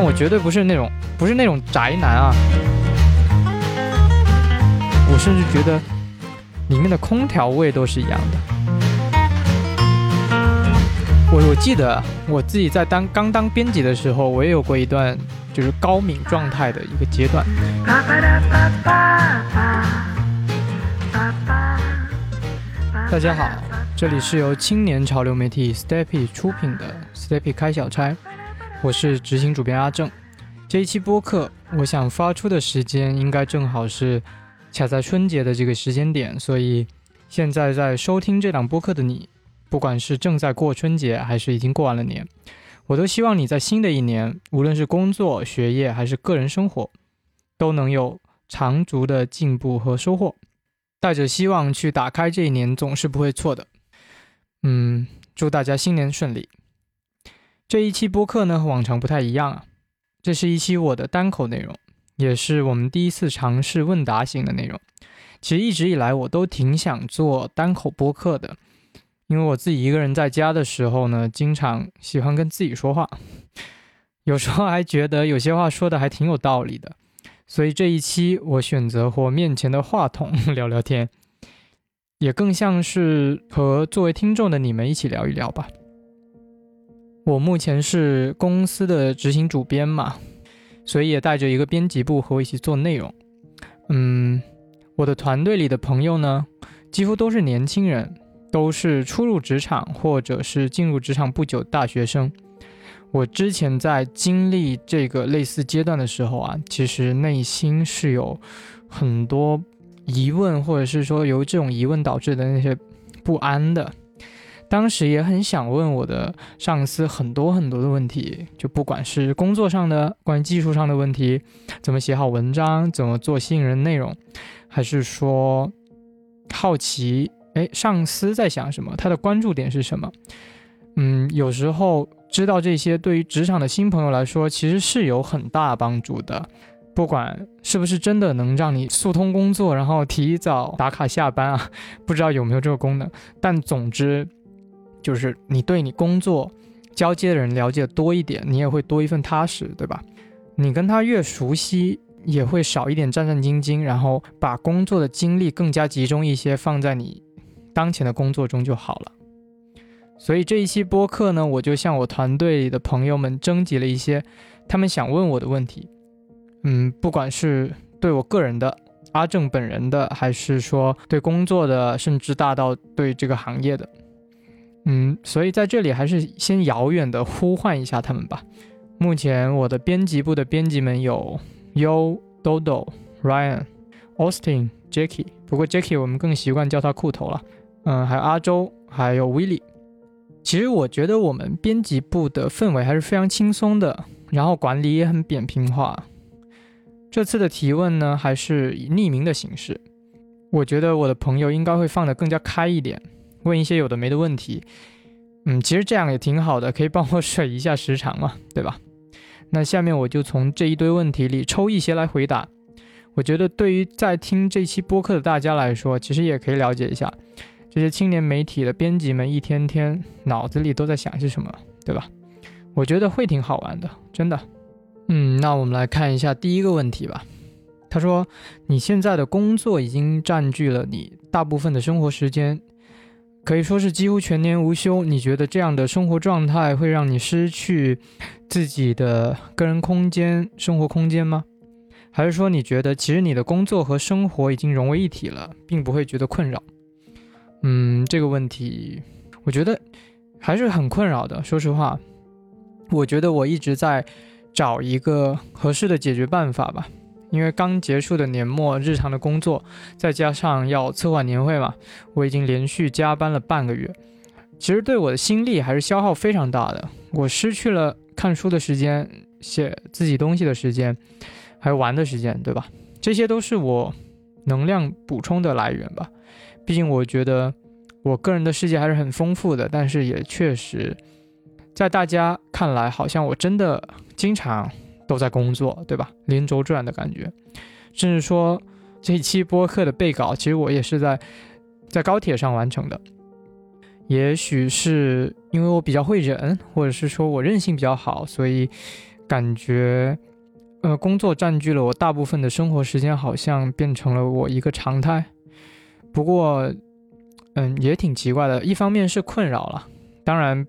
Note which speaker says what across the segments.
Speaker 1: 但我绝对不是那种不是那种宅男啊，我甚至觉得里面的空调味都是一样的。我我记得我自己在当刚当编辑的时候，我也有过一段就是高敏状态的一个阶段。大家好，这里是由青年潮流媒体 Steppy 出品的 Steppy 开小差，我是执行主编阿正。这一期播客，我想发出的时间应该正好是卡在春节的这个时间点，所以现在在收听这档播客的你，不管是正在过春节，还是已经过完了年，我都希望你在新的一年，无论是工作、学业还是个人生活，都能有长足的进步和收获。带着希望去打开这一年，总是不会错的。嗯，祝大家新年顺利。这一期播客呢，和往常不太一样啊，这是一期我的单口内容，也是我们第一次尝试问答型的内容。其实一直以来我都挺想做单口播客的，因为我自己一个人在家的时候呢，经常喜欢跟自己说话，有时候还觉得有些话说的还挺有道理的。所以这一期我选择和面前的话筒 聊聊天，也更像是和作为听众的你们一起聊一聊吧。我目前是公司的执行主编嘛，所以也带着一个编辑部和我一起做内容。嗯，我的团队里的朋友呢，几乎都是年轻人，都是初入职场或者是进入职场不久大学生。我之前在经历这个类似阶段的时候啊，其实内心是有很多疑问，或者是说由这种疑问导致的那些不安的。当时也很想问我的上司很多很多的问题，就不管是工作上的、关于技术上的问题，怎么写好文章，怎么做吸引人内容，还是说好奇，哎，上司在想什么，他的关注点是什么？嗯，有时候。知道这些对于职场的新朋友来说，其实是有很大帮助的。不管是不是真的能让你速通工作，然后提早打卡下班啊，不知道有没有这个功能。但总之，就是你对你工作交接的人了解多一点，你也会多一份踏实，对吧？你跟他越熟悉，也会少一点战战兢兢，然后把工作的精力更加集中一些，放在你当前的工作中就好了。所以这一期播客呢，我就向我团队里的朋友们征集了一些他们想问我的问题。嗯，不管是对我个人的、阿正本人的，还是说对工作的，甚至大到对这个行业的。嗯，所以在这里还是先遥远的呼唤一下他们吧。目前我的编辑部的编辑们有 U、Dodo、Ryan、Austin、Jacky，不过 Jacky 我们更习惯叫他裤头了。嗯，还有阿周，还有 Willie。其实我觉得我们编辑部的氛围还是非常轻松的，然后管理也很扁平化。这次的提问呢，还是以匿名的形式。我觉得我的朋友应该会放得更加开一点，问一些有的没的问题。嗯，其实这样也挺好的，可以帮我水一下时长嘛，对吧？那下面我就从这一堆问题里抽一些来回答。我觉得对于在听这期播客的大家来说，其实也可以了解一下。这些青年媒体的编辑们一天天脑子里都在想些什么，对吧？我觉得会挺好玩的，真的。嗯，那我们来看一下第一个问题吧。他说：“你现在的工作已经占据了你大部分的生活时间，可以说是几乎全年无休。你觉得这样的生活状态会让你失去自己的个人空间、生活空间吗？还是说你觉得其实你的工作和生活已经融为一体了，并不会觉得困扰？”嗯，这个问题，我觉得还是很困扰的。说实话，我觉得我一直在找一个合适的解决办法吧。因为刚结束的年末日常的工作，再加上要策划年会嘛，我已经连续加班了半个月。其实对我的心力还是消耗非常大的。我失去了看书的时间、写自己东西的时间，还有玩的时间，对吧？这些都是我能量补充的来源吧。毕竟我觉得我个人的世界还是很丰富的，但是也确实，在大家看来，好像我真的经常都在工作，对吧？连轴转的感觉，甚至说这一期播客的备稿，其实我也是在在高铁上完成的。也许是因为我比较会忍，或者是说我韧性比较好，所以感觉，呃，工作占据了我大部分的生活时间，好像变成了我一个常态。不过，嗯，也挺奇怪的。一方面是困扰了，当然，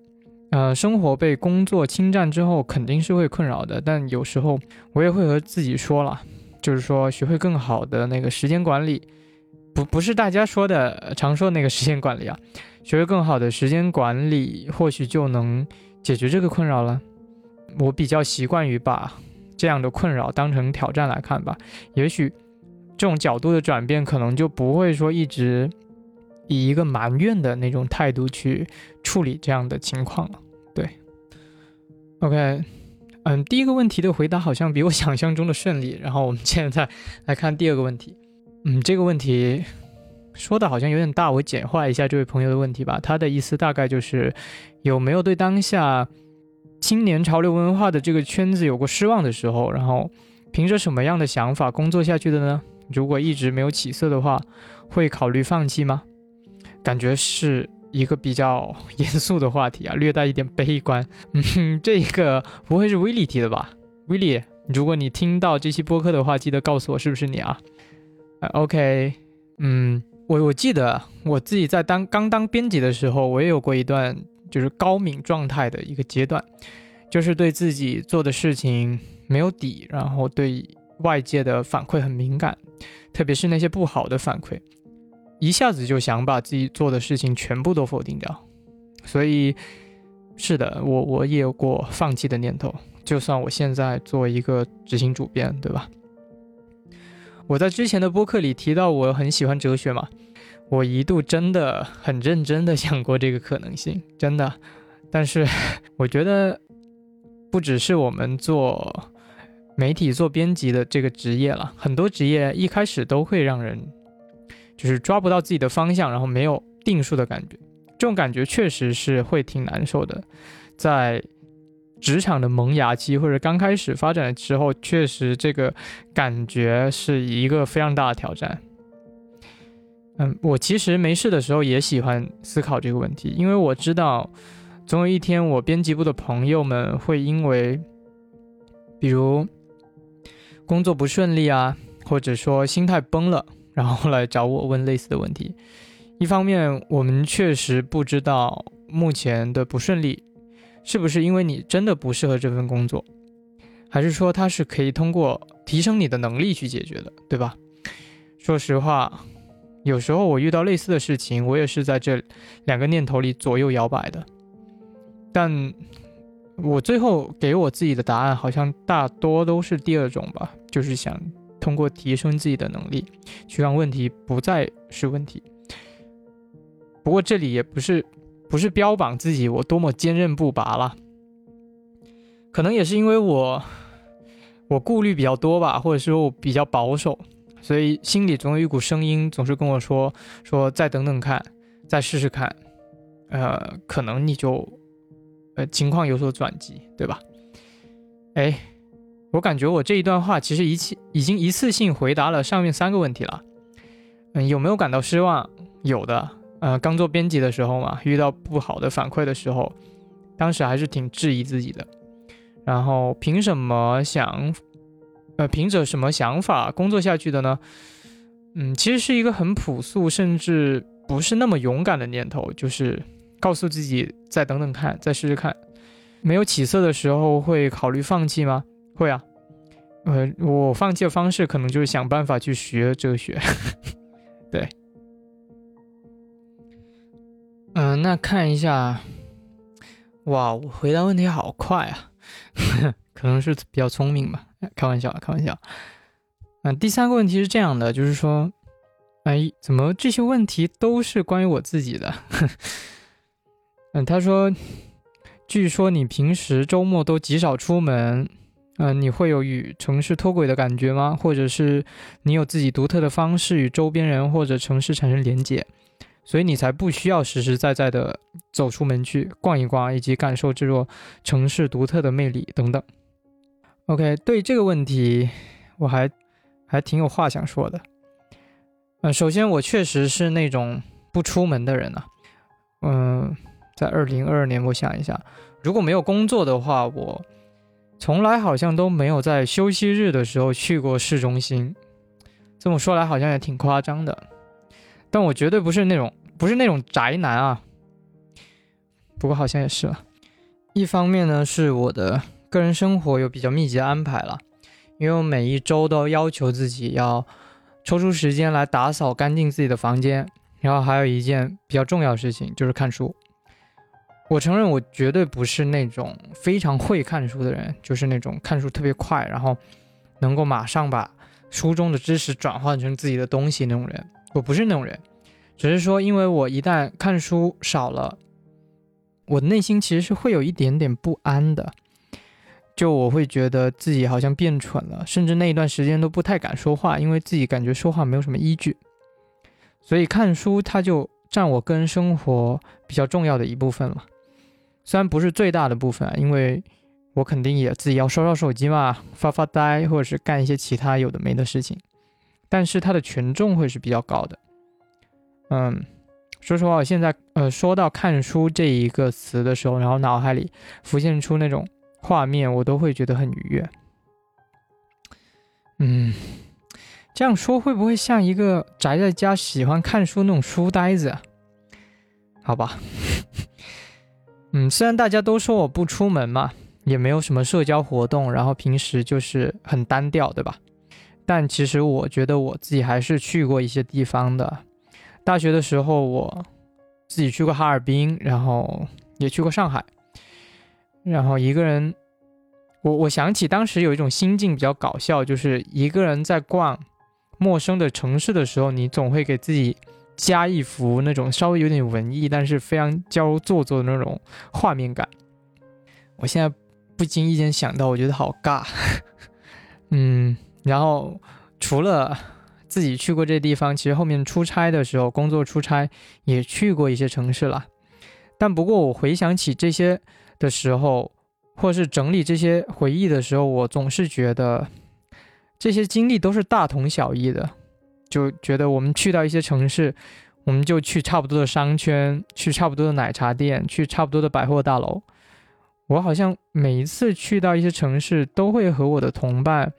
Speaker 1: 呃，生活被工作侵占之后，肯定是会困扰的。但有时候我也会和自己说了，就是说学会更好的那个时间管理，不不是大家说的常说那个时间管理啊，学会更好的时间管理，或许就能解决这个困扰了。我比较习惯于把这样的困扰当成挑战来看吧，也许。这种角度的转变，可能就不会说一直以一个埋怨的那种态度去处理这样的情况了。对，OK，嗯，第一个问题的回答好像比我想象中的顺利。然后我们现在来看第二个问题。嗯，这个问题说的好像有点大，我简化一下这位朋友的问题吧。他的意思大概就是有没有对当下青年潮流文化的这个圈子有过失望的时候，然后凭着什么样的想法工作下去的呢？如果一直没有起色的话，会考虑放弃吗？感觉是一个比较严肃的话题啊，略带一点悲观。嗯，这个不会是威利提的吧？威利，如果你听到这期播客的话，记得告诉我是不是你啊？OK，嗯，我我记得我自己在当刚当编辑的时候，我也有过一段就是高敏状态的一个阶段，就是对自己做的事情没有底，然后对。外界的反馈很敏感，特别是那些不好的反馈，一下子就想把自己做的事情全部都否定掉。所以，是的，我我也有过放弃的念头。就算我现在做一个执行主编，对吧？我在之前的播客里提到我很喜欢哲学嘛，我一度真的很认真的想过这个可能性，真的。但是，我觉得不只是我们做。媒体做编辑的这个职业了，很多职业一开始都会让人就是抓不到自己的方向，然后没有定数的感觉。这种感觉确实是会挺难受的，在职场的萌芽期或者刚开始发展的时候，确实这个感觉是一个非常大的挑战。嗯，我其实没事的时候也喜欢思考这个问题，因为我知道总有一天我编辑部的朋友们会因为，比如。工作不顺利啊，或者说心态崩了，然后来找我问类似的问题。一方面，我们确实不知道目前的不顺利是不是因为你真的不适合这份工作，还是说它是可以通过提升你的能力去解决的，对吧？说实话，有时候我遇到类似的事情，我也是在这两个念头里左右摇摆的，但。我最后给我自己的答案好像大多都是第二种吧，就是想通过提升自己的能力，去让问题不再是问题。不过这里也不是不是标榜自己我多么坚韧不拔了，可能也是因为我我顾虑比较多吧，或者说我比较保守，所以心里总有一股声音总是跟我说说再等等看，再试试看，呃，可能你就。呃，情况有所转机，对吧？哎，我感觉我这一段话其实一次已经一次性回答了上面三个问题了。嗯，有没有感到失望？有的。呃，刚做编辑的时候嘛，遇到不好的反馈的时候，当时还是挺质疑自己的。然后凭什么想，呃，凭着什么想法工作下去的呢？嗯，其实是一个很朴素，甚至不是那么勇敢的念头，就是。告诉自己再等等看，再试试看。没有起色的时候会考虑放弃吗？会啊。呃，我放弃的方式可能就是想办法去学哲学。对。嗯，那看一下。哇，我回答问题好快啊！可能是比较聪明吧，开玩笑，开玩笑。嗯，第三个问题是这样的，就是说，哎，怎么这些问题都是关于我自己的？嗯，他说，据说你平时周末都极少出门，嗯，你会有与城市脱轨的感觉吗？或者是你有自己独特的方式与周边人或者城市产生连接，所以你才不需要实实在在的走出门去逛一逛，以及感受这座城市独特的魅力等等。OK，对这个问题，我还还挺有话想说的。嗯，首先我确实是那种不出门的人啊，嗯。在二零二二年，我想一下，如果没有工作的话，我从来好像都没有在休息日的时候去过市中心。这么说来好像也挺夸张的，但我绝对不是那种不是那种宅男啊。不过好像也是了。一方面呢，是我的个人生活有比较密集的安排了，因为我每一周都要求自己要抽出时间来打扫干净自己的房间。然后还有一件比较重要的事情就是看书。我承认我绝对不是那种非常会看书的人，就是那种看书特别快，然后能够马上把书中的知识转换成自己的东西那种人。我不是那种人，只是说因为我一旦看书少了，我内心其实是会有一点点不安的，就我会觉得自己好像变蠢了，甚至那一段时间都不太敢说话，因为自己感觉说话没有什么依据。所以看书它就占我个人生活比较重要的一部分了，虽然不是最大的部分啊，因为我肯定也自己要刷刷手机嘛，发发呆，或者是干一些其他有的没的事情，但是它的权重会是比较高的。嗯，说实话，我现在呃说到看书这一个词的时候，然后脑海里浮现出那种画面，我都会觉得很愉悦。嗯。这样说会不会像一个宅在家喜欢看书那种书呆子？好吧，嗯，虽然大家都说我不出门嘛，也没有什么社交活动，然后平时就是很单调，对吧？但其实我觉得我自己还是去过一些地方的。大学的时候，我自己去过哈尔滨，然后也去过上海，然后一个人，我我想起当时有一种心境比较搞笑，就是一个人在逛。陌生的城市的时候，你总会给自己加一幅那种稍微有点文艺，但是非常娇做作的那种画面感。我现在不经意间想到，我觉得好尬。嗯，然后除了自己去过这地方，其实后面出差的时候，工作出差也去过一些城市了。但不过我回想起这些的时候，或是整理这些回忆的时候，我总是觉得。这些经历都是大同小异的，就觉得我们去到一些城市，我们就去差不多的商圈，去差不多的奶茶店，去差不多的百货大楼。我好像每一次去到一些城市，都会和我的同伴，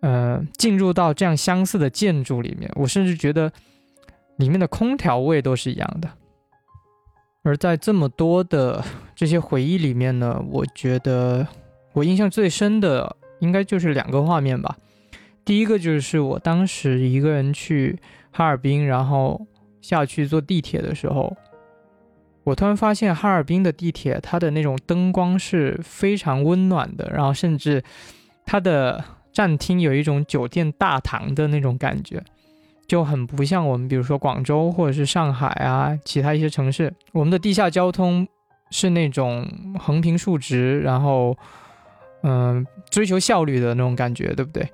Speaker 1: 呃，进入到这样相似的建筑里面。我甚至觉得里面的空调味都是一样的。而在这么多的这些回忆里面呢，我觉得我印象最深的。应该就是两个画面吧，第一个就是我当时一个人去哈尔滨，然后下去坐地铁的时候，我突然发现哈尔滨的地铁它的那种灯光是非常温暖的，然后甚至它的站厅有一种酒店大堂的那种感觉，就很不像我们比如说广州或者是上海啊其他一些城市，我们的地下交通是那种横平竖直，然后。嗯，追求效率的那种感觉，对不对？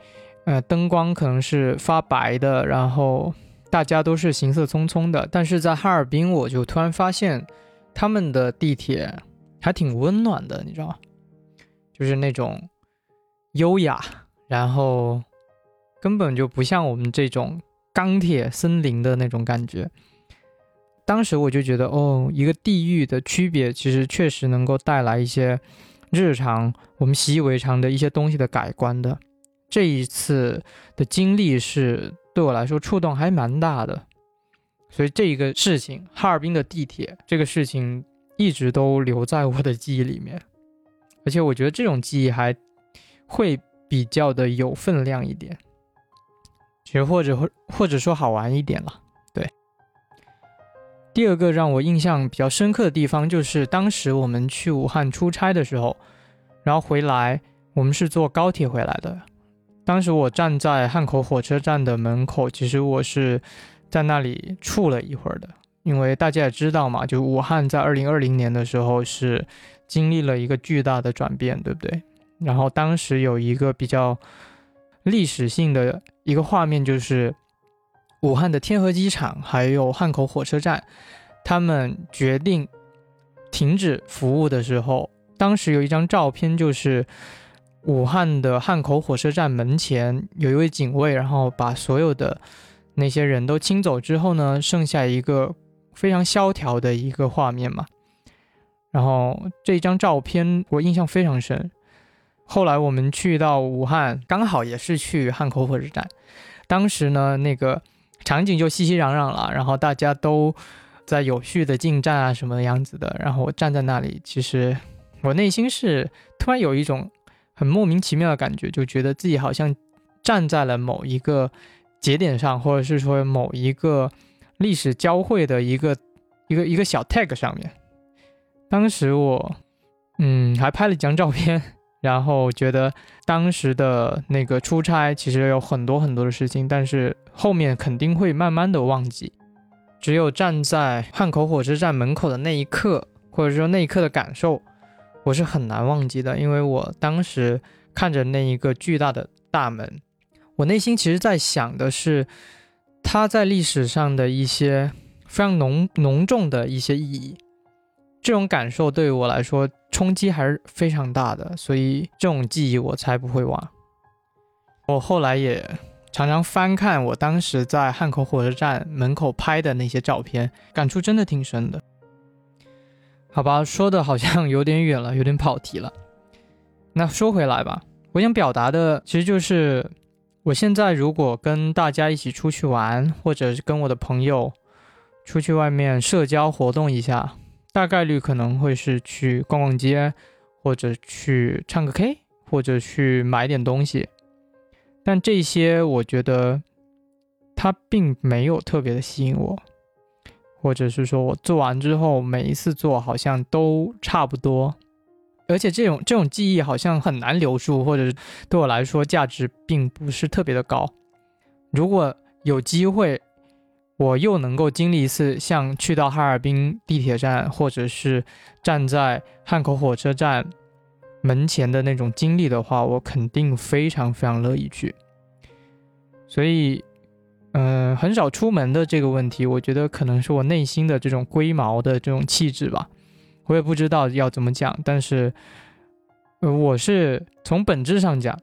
Speaker 1: 呃，灯光可能是发白的，然后大家都是行色匆匆的。但是在哈尔滨，我就突然发现他们的地铁还挺温暖的，你知道吗？就是那种优雅，然后根本就不像我们这种钢铁森林的那种感觉。当时我就觉得，哦，一个地域的区别，其实确实能够带来一些。日常我们习以为常的一些东西的改观的，这一次的经历是对我来说触动还蛮大的，所以这一个事情，哈尔滨的地铁这个事情一直都留在我的记忆里面，而且我觉得这种记忆还会比较的有分量一点，其实或者或或者说好玩一点了。对第二个让我印象比较深刻的地方，就是当时我们去武汉出差的时候，然后回来，我们是坐高铁回来的。当时我站在汉口火车站的门口，其实我是在那里处了一会儿的，因为大家也知道嘛，就武汉在二零二零年的时候是经历了一个巨大的转变，对不对？然后当时有一个比较历史性的一个画面，就是。武汉的天河机场还有汉口火车站，他们决定停止服务的时候，当时有一张照片，就是武汉的汉口火车站门前有一位警卫，然后把所有的那些人都清走之后呢，剩下一个非常萧条的一个画面嘛。然后这张照片我印象非常深。后来我们去到武汉，刚好也是去汉口火车站，当时呢那个场景就熙熙攘攘了，然后大家都在有序的进站啊什么的样子的，然后我站在那里，其实我内心是突然有一种很莫名其妙的感觉，就觉得自己好像站在了某一个节点上，或者是说某一个历史交汇的一个一个一个小 tag 上面。当时我嗯还拍了几张照片。然后觉得当时的那个出差其实有很多很多的事情，但是后面肯定会慢慢的忘记。只有站在汉口火车站门口的那一刻，或者说那一刻的感受，我是很难忘记的。因为我当时看着那一个巨大的大门，我内心其实在想的是，它在历史上的一些非常浓浓重的一些意义。这种感受对于我来说冲击还是非常大的，所以这种记忆我才不会忘。我后来也常常翻看我当时在汉口火车站门口拍的那些照片，感触真的挺深的。好吧，说的好像有点远了，有点跑题了。那说回来吧，我想表达的其实就是，我现在如果跟大家一起出去玩，或者是跟我的朋友出去外面社交活动一下。大概率可能会是去逛逛街，或者去唱个 K，或者去买点东西。但这些我觉得它并没有特别的吸引我，或者是说我做完之后每一次做好像都差不多，而且这种这种记忆好像很难留住，或者对我来说价值并不是特别的高。如果有机会。我又能够经历一次像去到哈尔滨地铁站，或者是站在汉口火车站门前的那种经历的话，我肯定非常非常乐意去。所以，嗯，很少出门的这个问题，我觉得可能是我内心的这种龟毛的这种气质吧。我也不知道要怎么讲，但是，呃，我是从本质上讲。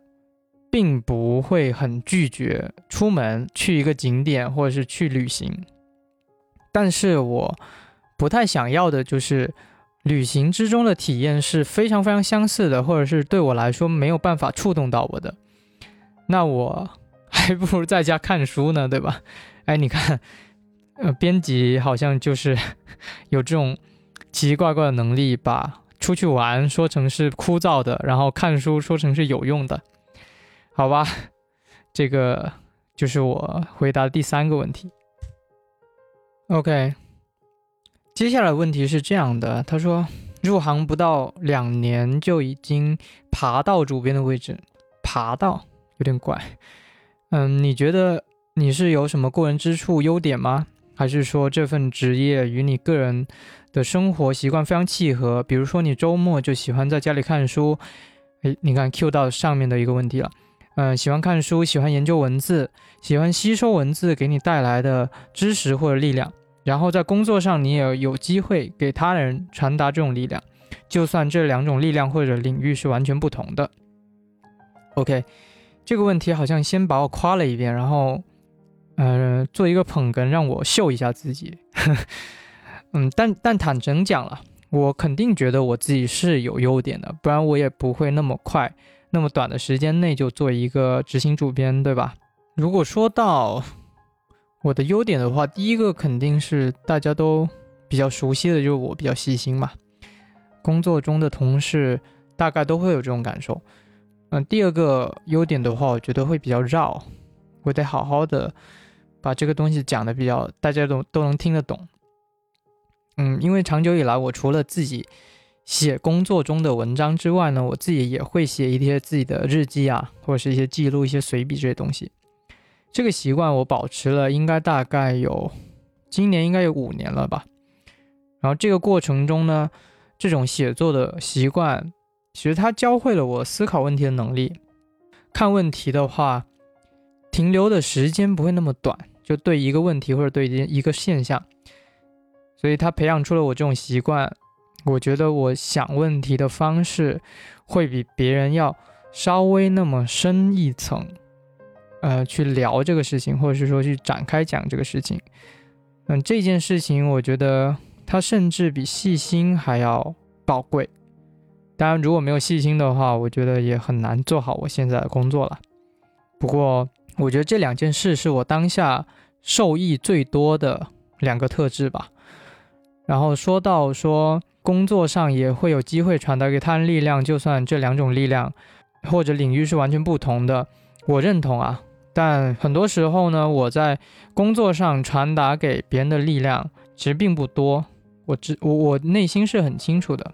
Speaker 1: 并不会很拒绝出门去一个景点或者是去旅行，但是我不太想要的就是旅行之中的体验是非常非常相似的，或者是对我来说没有办法触动到我的，那我还不如在家看书呢，对吧？哎，你看，呃，编辑好像就是 有这种奇奇怪怪的能力，把出去玩说成是枯燥的，然后看书说成是有用的。好吧，这个就是我回答的第三个问题。OK，接下来问题是这样的，他说入行不到两年就已经爬到主编的位置，爬到有点怪。嗯，你觉得你是有什么过人之处、优点吗？还是说这份职业与你个人的生活习惯非常契合？比如说你周末就喜欢在家里看书。诶，你看 Q 到上面的一个问题了。嗯，喜欢看书，喜欢研究文字，喜欢吸收文字给你带来的知识或者力量，然后在工作上你也有机会给他人传达这种力量，就算这两种力量或者领域是完全不同的。OK，这个问题好像先把我夸了一遍，然后，呃，做一个捧哏让我秀一下自己。嗯，但但坦诚讲了，我肯定觉得我自己是有优点的，不然我也不会那么快。那么短的时间内就做一个执行主编，对吧？如果说到我的优点的话，第一个肯定是大家都比较熟悉的，就是我比较细心嘛。工作中的同事大概都会有这种感受。嗯，第二个优点的话，我觉得会比较绕，我得好好的把这个东西讲的比较大家都都能听得懂。嗯，因为长久以来，我除了自己。写工作中的文章之外呢，我自己也会写一些自己的日记啊，或者是一些记录、一些随笔这些东西。这个习惯我保持了，应该大概有今年应该有五年了吧。然后这个过程中呢，这种写作的习惯，其实它教会了我思考问题的能力。看问题的话，停留的时间不会那么短，就对一个问题或者对一个现象，所以它培养出了我这种习惯。我觉得我想问题的方式会比别人要稍微那么深一层，呃，去聊这个事情，或者是说去展开讲这个事情。嗯，这件事情我觉得它甚至比细心还要宝贵。当然，如果没有细心的话，我觉得也很难做好我现在的工作了。不过，我觉得这两件事是我当下受益最多的两个特质吧。然后说到说工作上也会有机会传达给他人力量，就算这两种力量或者领域是完全不同的，我认同啊。但很多时候呢，我在工作上传达给别人的力量其实并不多，我知我我内心是很清楚的。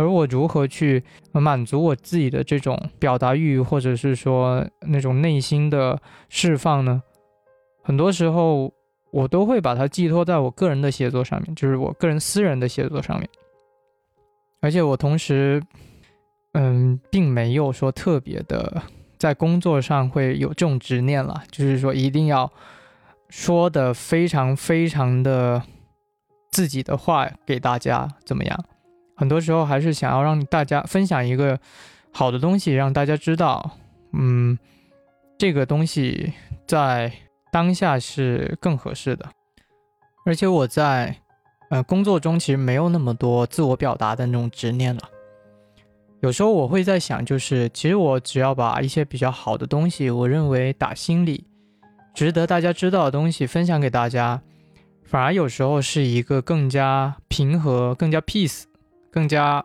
Speaker 1: 而我如何去满足我自己的这种表达欲，或者是说那种内心的释放呢？很多时候我都会把它寄托在我个人的写作上面，就是我个人私人的写作上面。而且我同时，嗯，并没有说特别的。在工作上会有这种执念了，就是说一定要说的非常非常的自己的话给大家怎么样？很多时候还是想要让大家分享一个好的东西，让大家知道，嗯，这个东西在当下是更合适的。而且我在呃工作中其实没有那么多自我表达的那种执念了。有时候我会在想，就是其实我只要把一些比较好的东西，我认为打心里值得大家知道的东西分享给大家，反而有时候是一个更加平和、更加 peace、更加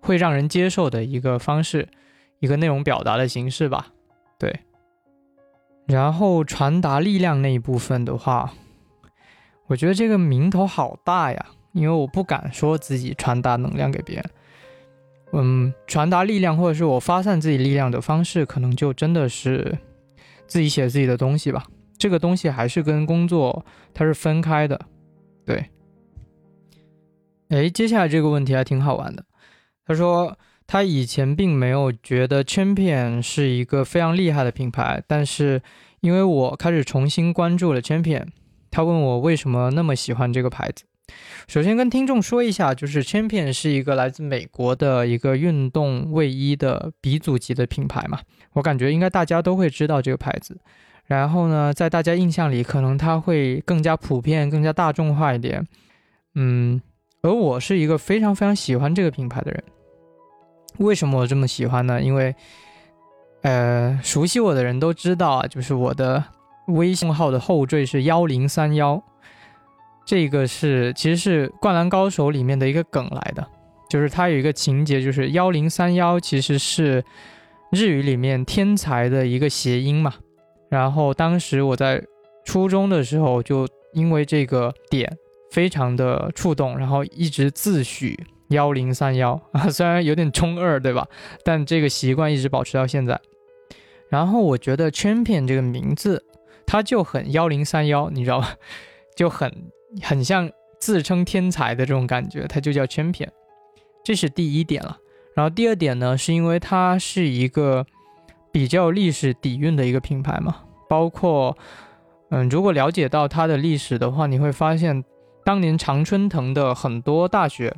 Speaker 1: 会让人接受的一个方式，一个内容表达的形式吧。对。然后传达力量那一部分的话，我觉得这个名头好大呀，因为我不敢说自己传达能量给别人。嗯，传达力量或者是我发散自己力量的方式，可能就真的是自己写自己的东西吧。这个东西还是跟工作它是分开的。对。哎，接下来这个问题还挺好玩的。他说他以前并没有觉得 Champion 是一个非常厉害的品牌，但是因为我开始重新关注了 Champion，他问我为什么那么喜欢这个牌子。首先跟听众说一下，就是 Champion 是一个来自美国的一个运动卫衣的鼻祖级的品牌嘛，我感觉应该大家都会知道这个牌子。然后呢，在大家印象里，可能它会更加普遍、更加大众化一点。嗯，而我是一个非常非常喜欢这个品牌的人。为什么我这么喜欢呢？因为，呃，熟悉我的人都知道啊，就是我的微信号的后缀是幺零三幺。这个是其实是《灌篮高手》里面的一个梗来的，就是它有一个情节，就是幺零三幺其实是日语里面天才的一个谐音嘛。然后当时我在初中的时候，就因为这个点非常的触动，然后一直自诩幺零三幺啊，虽然有点中二，对吧？但这个习惯一直保持到现在。然后我觉得 Champion 这个名字，它就很幺零三幺，你知道吧？就很。很像自称天才的这种感觉，它就叫 Champion，这是第一点了。然后第二点呢，是因为它是一个比较历史底蕴的一个品牌嘛，包括，嗯，如果了解到它的历史的话，你会发现当年常春藤的很多大学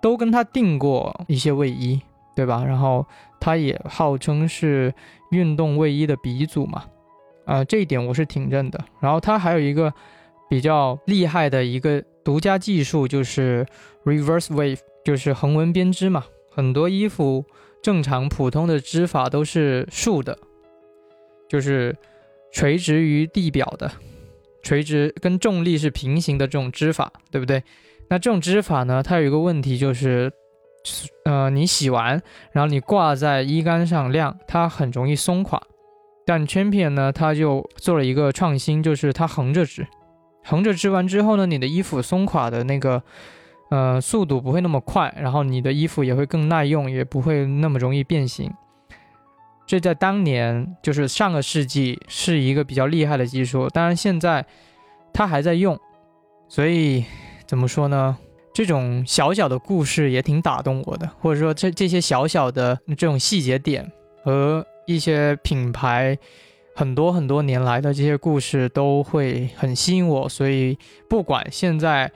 Speaker 1: 都跟他订过一些卫衣，对吧？然后他也号称是运动卫衣的鼻祖嘛，啊，这一点我是挺认的。然后他还有一个。比较厉害的一个独家技术就是 reverse wave，就是横纹编织嘛。很多衣服正常普通的织法都是竖的，就是垂直于地表的，垂直跟重力是平行的这种织法，对不对？那这种织法呢，它有一个问题就是，呃，你洗完，然后你挂在衣杆上晾，它很容易松垮。但 Champion 呢，它就做了一个创新，就是它横着织。横着织完之后呢，你的衣服松垮的那个，呃，速度不会那么快，然后你的衣服也会更耐用，也不会那么容易变形。这在当年就是上个世纪是一个比较厉害的技术，当然现在它还在用。所以怎么说呢？这种小小的故事也挺打动我的，或者说这这些小小的这种细节点和一些品牌。很多很多年来的这些故事都会很吸引我，所以不管现在，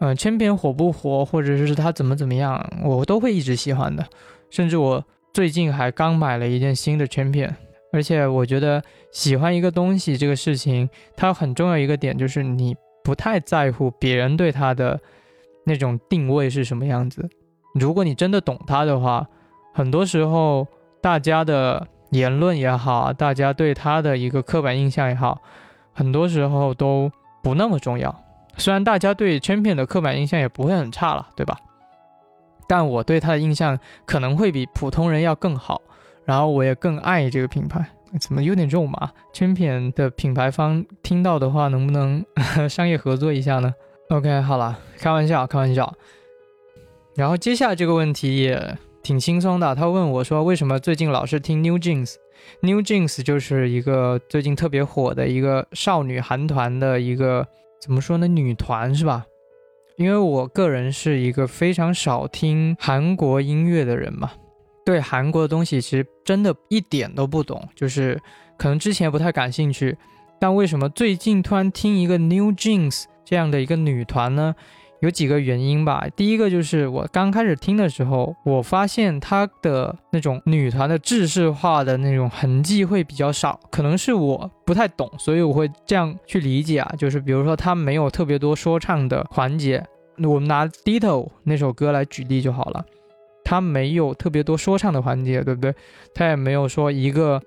Speaker 1: 嗯，千篇火不火，或者是它怎么怎么样，我都会一直喜欢的。甚至我最近还刚买了一件新的圈片，而且我觉得喜欢一个东西这个事情，它很重要一个点就是你不太在乎别人对它的那种定位是什么样子，如果你真的懂他的话，很多时候大家的言论也好，大家对他的一个刻板印象也好，很多时候都不那么重要。虽然大家对 Champion 的刻板印象也不会很差了，对吧？但我对他的印象可能会比普通人要更好，然后我也更爱这个品牌。怎么有点肉麻？Champion 的品牌方听到的话，能不能 商业合作一下呢？OK，好了，开玩笑，开玩笑。然后接下来这个问题也挺轻松的，他问我说：“为什么最近老是听 New Jeans？New Jeans 就是一个最近特别火的一个少女韩团的一个怎么说呢？女团是吧？”因为我个人是一个非常少听韩国音乐的人嘛，对韩国的东西其实真的一点都不懂，就是可能之前不太感兴趣，但为什么最近突然听一个 New Jeans 这样的一个女团呢？有几个原因吧。第一个就是我刚开始听的时候，我发现她的那种女团的制式化的那种痕迹会比较少，可能是我不太懂，所以我会这样去理解啊。就是比如说，她没有特别多说唱的环节，我们拿《Ditto》那首歌来举例就好了，她没有特别多说唱的环节，对不对？她也没有说一个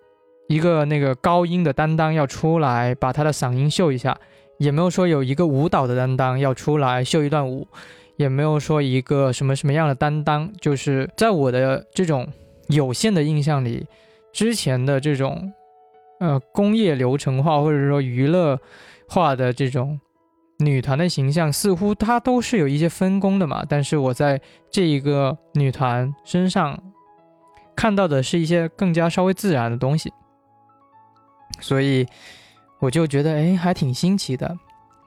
Speaker 1: 一个那个高音的担当要出来把她的嗓音秀一下。也没有说有一个舞蹈的担当要出来秀一段舞，也没有说一个什么什么样的担当，就是在我的这种有限的印象里，之前的这种呃工业流程化或者说娱乐化的这种女团的形象，似乎它都是有一些分工的嘛。但是我在这一个女团身上看到的是一些更加稍微自然的东西，所以。我就觉得哎，还挺新奇的，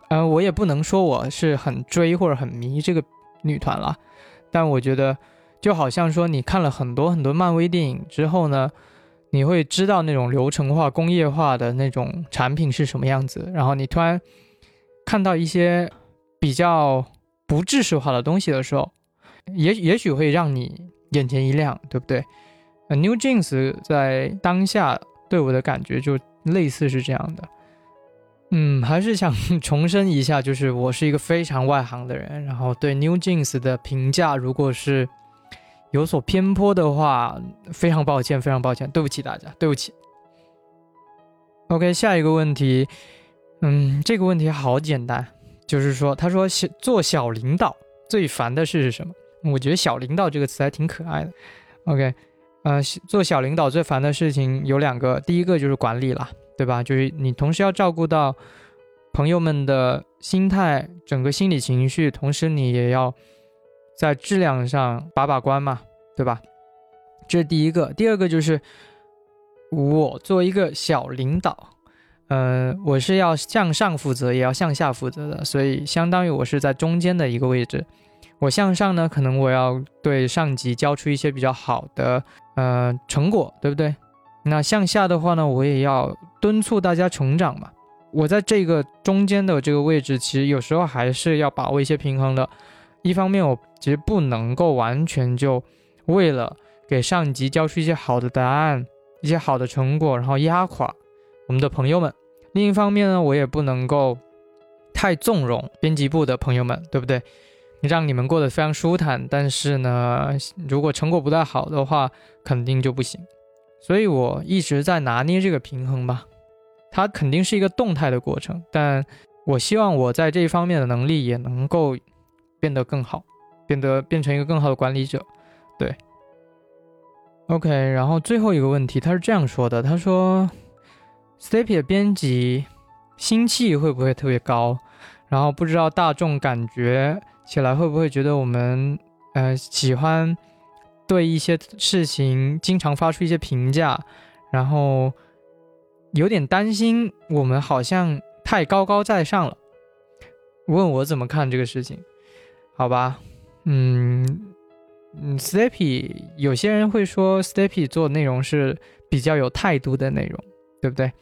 Speaker 1: 呃，我也不能说我是很追或者很迷这个女团了，但我觉得就好像说你看了很多很多漫威电影之后呢，你会知道那种流程化、工业化的那种产品是什么样子，然后你突然看到一些比较不制式化的东西的时候，也也许会让你眼前一亮，对不对呃？New Jeans 在当下对我的感觉就类似是这样的。嗯，还是想 重申一下，就是我是一个非常外行的人，然后对 New Jeans 的评价，如果是有所偏颇的话，非常抱歉，非常抱歉，对不起大家，对不起。OK，下一个问题，嗯，这个问题好简单，就是说，他说小做小领导最烦的事是什么？我觉得“小领导”这个词还挺可爱的。OK，呃，做小领导最烦的事情有两个，第一个就是管理了。对吧？就是你同时要照顾到朋友们的心态、整个心理情绪，同时你也要在质量上把把关嘛，对吧？这是第一个。第二个就是我作为一个小领导，嗯，我是要向上负责，也要向下负责的，所以相当于我是在中间的一个位置。我向上呢，可能我要对上级交出一些比较好的呃成果，对不对？那向下的话呢，我也要敦促大家成长嘛。我在这个中间的这个位置，其实有时候还是要把握一些平衡的。一方面，我其实不能够完全就为了给上级交出一些好的答案、一些好的成果，然后压垮我们的朋友们。另一方面呢，我也不能够太纵容编辑部的朋友们，对不对？让你们过得非常舒坦，但是呢，如果成果不太好的话，肯定就不行。所以我一直在拿捏这个平衡吧，它肯定是一个动态的过程，但我希望我在这一方面的能力也能够变得更好，变得变成一个更好的管理者。对，OK，然后最后一个问题，他是这样说的：他说，Stepy 的编辑心气会不会特别高？然后不知道大众感觉起来会不会觉得我们呃喜欢。对一些事情经常发出一些评价，然后有点担心我们好像太高高在上了。问我怎么看这个事情？好吧，嗯嗯，Steppy 有些人会说 Steppy 做内容是比较有态度的内容，对不对？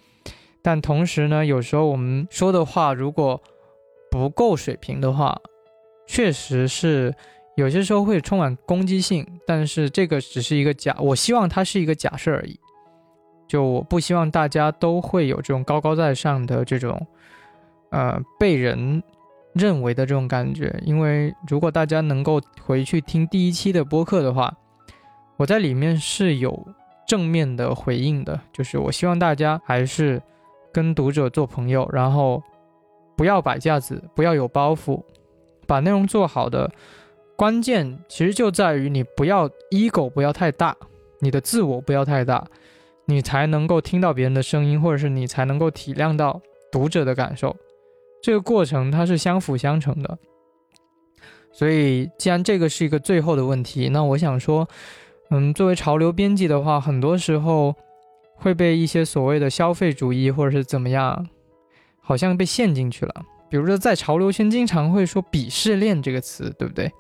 Speaker 1: 但同时呢，有时候我们说的话如果不够水平的话，确实是。有些时候会充满攻击性，但是这个只是一个假，我希望它是一个假设而已。就我不希望大家都会有这种高高在上的这种，呃，被人认为的这种感觉。因为如果大家能够回去听第一期的播客的话，我在里面是有正面的回应的，就是我希望大家还是跟读者做朋友，然后不要摆架子，不要有包袱，把内容做好的关键其实就在于你不要 ego 不要太大，你的自我不要太大。你才能够听到别人的声音，或者是你才能够体谅到读者的感受，这个过程它是相辅相成的。所以，既然这个是一个最后的问题，那我想说，嗯，作为潮流编辑的话，很多时候会被一些所谓的消费主义或者是怎么样，好像被陷进去了。比如说，在潮流圈经常会说“鄙视链”这个词，对不对？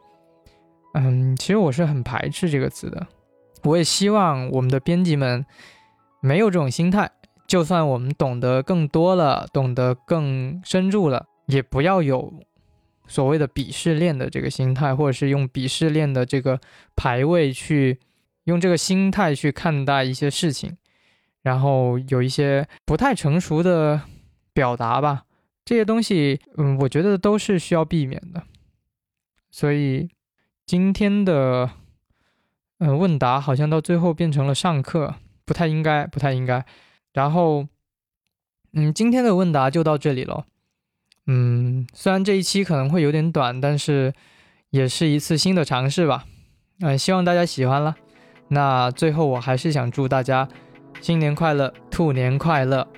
Speaker 1: 嗯，其实我是很排斥这个词的。我也希望我们的编辑们。没有这种心态，就算我们懂得更多了，懂得更深入了，也不要有所谓的鄙视链的这个心态，或者是用鄙视链的这个排位去用这个心态去看待一些事情，然后有一些不太成熟的表达吧，这些东西，嗯，我觉得都是需要避免的。所以今天的嗯问答好像到最后变成了上课。不太应该，不太应该。然后，嗯，今天的问答就到这里了。嗯，虽然这一期可能会有点短，但是也是一次新的尝试吧。嗯，希望大家喜欢了。那最后，我还是想祝大家新年快乐，兔年快乐。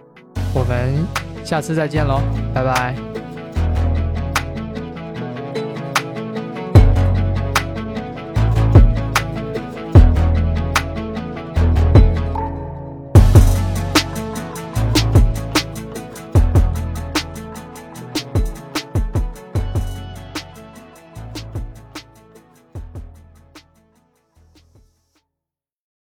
Speaker 1: 我们下次再见喽，拜拜。